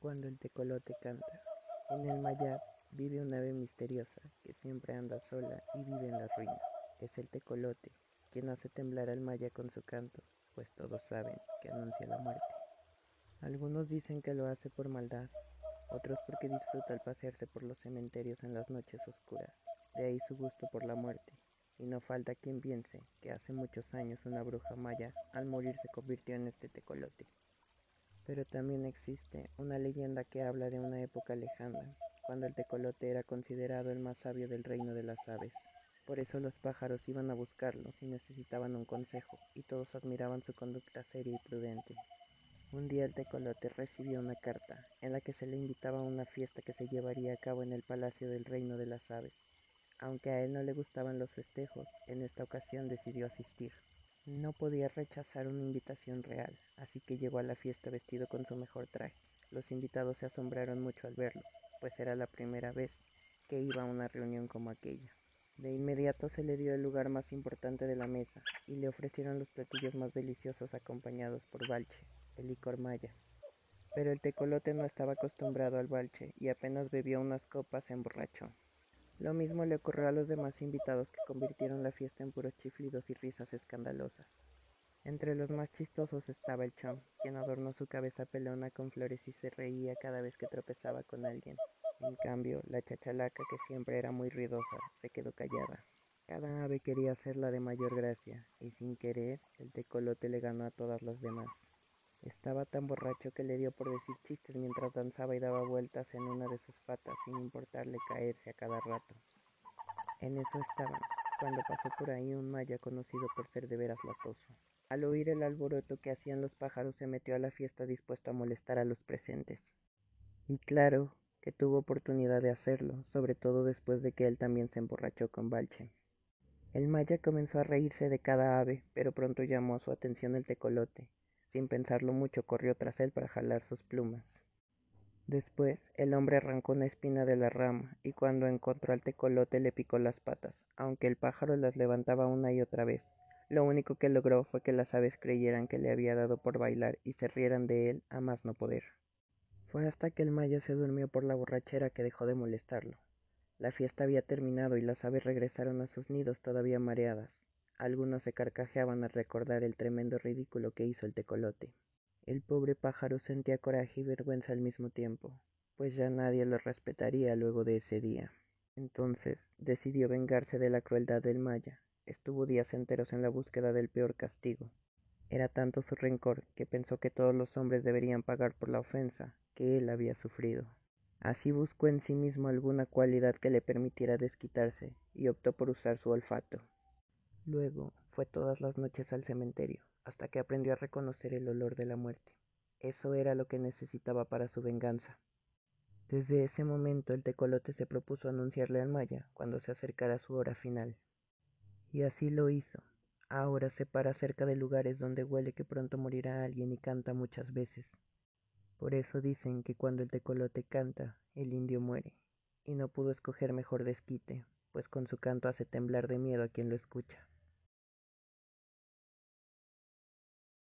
Cuando el tecolote canta. En el Mayab vive una ave misteriosa que siempre anda sola y vive en la ruina. Es el tecolote, quien hace temblar al maya con su canto, pues todos saben que anuncia la muerte. Algunos dicen que lo hace por maldad, otros porque disfruta al pasearse por los cementerios en las noches oscuras. De ahí su gusto por la muerte. Y no falta quien piense que hace muchos años una bruja maya al morir se convirtió en este tecolote. Pero también existe una leyenda que habla de una época lejana, cuando el tecolote era considerado el más sabio del reino de las aves. Por eso los pájaros iban a buscarlo si necesitaban un consejo, y todos admiraban su conducta seria y prudente. Un día el tecolote recibió una carta en la que se le invitaba a una fiesta que se llevaría a cabo en el palacio del reino de las aves. Aunque a él no le gustaban los festejos, en esta ocasión decidió asistir. No podía rechazar una invitación real, así que llegó a la fiesta vestido con su mejor traje. Los invitados se asombraron mucho al verlo, pues era la primera vez que iba a una reunión como aquella. De inmediato se le dio el lugar más importante de la mesa y le ofrecieron los platillos más deliciosos acompañados por balche, el licor maya. Pero el tecolote no estaba acostumbrado al balche y apenas bebió unas copas se emborrachó. Lo mismo le ocurrió a los demás invitados que convirtieron la fiesta en puros chiflidos y risas escandalosas. Entre los más chistosos estaba el chom, quien adornó su cabeza pelona con flores y se reía cada vez que tropezaba con alguien. En cambio, la chachalaca, que siempre era muy ruidosa, se quedó callada. Cada ave quería hacerla de mayor gracia, y sin querer, el tecolote le ganó a todas las demás. Estaba tan borracho que le dio por decir chistes mientras danzaba y daba vueltas en una de sus patas sin importarle caerse a cada rato. En eso estaban, cuando pasó por ahí un maya conocido por ser de veras latoso. Al oír el alboroto que hacían los pájaros se metió a la fiesta dispuesto a molestar a los presentes. Y claro que tuvo oportunidad de hacerlo, sobre todo después de que él también se emborrachó con Balche. El maya comenzó a reírse de cada ave, pero pronto llamó su atención el tecolote, sin pensarlo mucho corrió tras él para jalar sus plumas. Después el hombre arrancó una espina de la rama y cuando encontró al tecolote le picó las patas, aunque el pájaro las levantaba una y otra vez. Lo único que logró fue que las aves creyeran que le había dado por bailar y se rieran de él a más no poder. Fue hasta que el maya se durmió por la borrachera que dejó de molestarlo. La fiesta había terminado y las aves regresaron a sus nidos todavía mareadas. Algunos se carcajeaban al recordar el tremendo ridículo que hizo el tecolote. El pobre pájaro sentía coraje y vergüenza al mismo tiempo, pues ya nadie lo respetaría luego de ese día. Entonces decidió vengarse de la crueldad del maya. Estuvo días enteros en la búsqueda del peor castigo. Era tanto su rencor que pensó que todos los hombres deberían pagar por la ofensa que él había sufrido. Así buscó en sí mismo alguna cualidad que le permitiera desquitarse y optó por usar su olfato. Luego fue todas las noches al cementerio, hasta que aprendió a reconocer el olor de la muerte. Eso era lo que necesitaba para su venganza. Desde ese momento el tecolote se propuso anunciarle al maya cuando se acercara su hora final. Y así lo hizo. Ahora se para cerca de lugares donde huele que pronto morirá alguien y canta muchas veces. Por eso dicen que cuando el tecolote canta, el indio muere, y no pudo escoger mejor desquite, pues con su canto hace temblar de miedo a quien lo escucha.